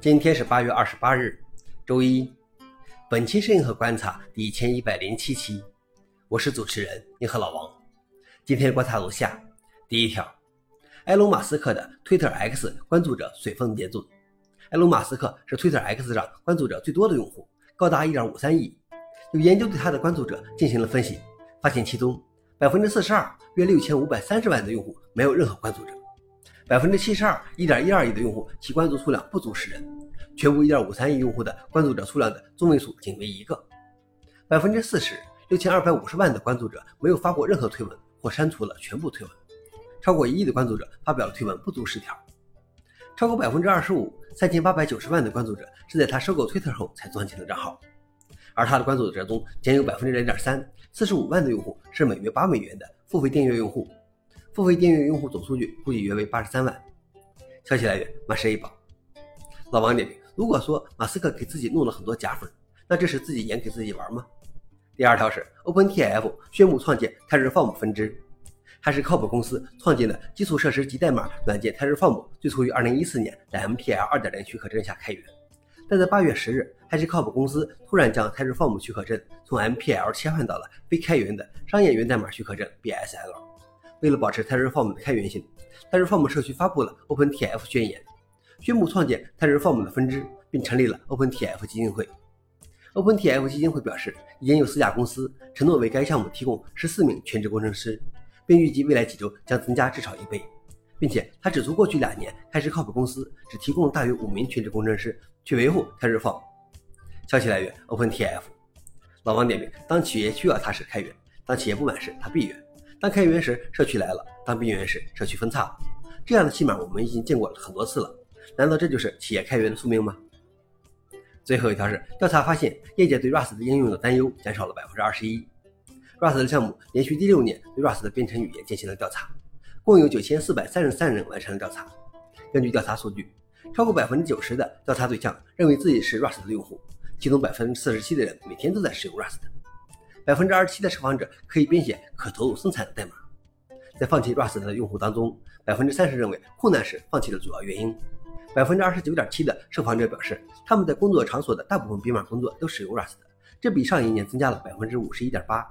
今天是八月二十八日，周一。本期摄影和观察第一千一百零七期，我是主持人你和老王。今天观察如下：第一条，埃隆·马斯克的 Twitter X 关注者随风点准。埃隆·马斯克是 Twitter X 上关注者最多的用户，高达一点五三亿。有研究对他的关注者进行了分析，发现其中百分之四十二（约六千五百三十万）的用户没有任何关注者。百分之七十二，一点一二亿的用户，其关注数量不足十人；全部一点五三亿用户的关注者数量的中位数仅为一个。百分之四十，六千二百五十万的关注者没有发过任何推文或删除了全部推文。超过一亿的关注者发表了推文不足十条。超过百分之二十五，三千八百九十万的关注者是在他收购 Twitter 后才钻进的账号，而他的关注者中仅有百分之零点三，四十五万的用户是每月八美元的付费订阅用户。付费订阅用户总数据估计约为八十三万。消息来源：马氏 A 宝。老王点评：如果说马斯克给自己弄了很多假粉，那这是自己演给自己玩吗？第二条是 OpenTF 宣布创建 Terraform 分支，还是靠谱公司创建的基础设施及代码软件 Terraform，最初于二零一四年在 MPL 二点零许可证下开源，但在八月十日，还是靠谱公司突然将 Terraform 许可证从 MPL 切换到了非开源的商业源代码许可证 BSL。为了保持 Terraform 的开源性，Terraform 社区发布了 OpenTF 宣言，宣布创建 Terraform 的分支，并成立了 OpenTF 基金会。OpenTF 基金会表示，已经有四家公司承诺为该项目提供十四名全职工程师，并预计未来几周将增加至少一倍，并且他指出，过去两年开始靠谱公司只提供大约五名全职工程师去维护 Terraform。消息来源：OpenTF。老王点评：当企业需要它时开源，当企业不满时它闭源。当开源时，社区来了；当闭源时，社区分叉。这样的戏码我们已经见过很多次了。难道这就是企业开源的宿命吗？最后一条是调查发现，业界对 Rust 的应用的担忧减少了百分之二十一。Rust 的项目连续第六年对 Rust 的编程语言进行了调查，共有九千四百三十三人完成了调查。根据调查数据，超过百分之九十的调查对象认为自己是 Rust 的用户，其中百分之四十七的人每天都在使用 Rust。百分之二十七的受访者可以编写可投入生产的代码。在放弃 Rust 的用户当中，百分之三十认为困难是放弃的主要原因。百分之二十九点七的受访者表示，他们在工作场所的大部分编码工作都使用 Rust，这比上一年增加了百分之五十一点八。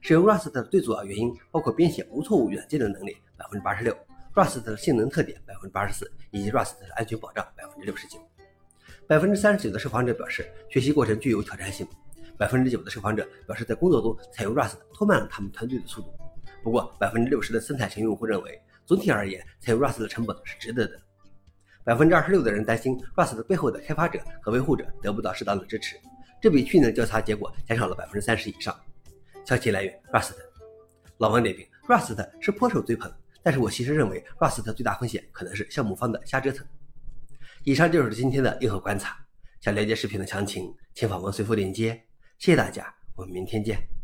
使用 Rust 的最主要原因包括编写无错误软件的能力百分之八十六，Rust 的性能特点百分之八十四，以及 Rust 的安全保障百分之六十九。百分之三十九的受访者表示，学习过程具有挑战性。百分之九的受访者表示，在工作中采用 Rust 拖慢了他们团队的速度。不过，百分之六十的生产型用户认为，总体而言，采用 Rust 的成本是值得的。百分之二十六的人担心 Rust 背后的开发者和维护者得不到适当的支持，这比去年的调查结果减少了百分之三十以上。消息来源：Rust。老王点评：Rust 是颇受追捧，但是我其实认为 Rust 最大风险可能是项目方的瞎折腾。以上就是今天的硬核观察。想了解视频的详情，请访问随附链接。谢谢大家，我们明天见。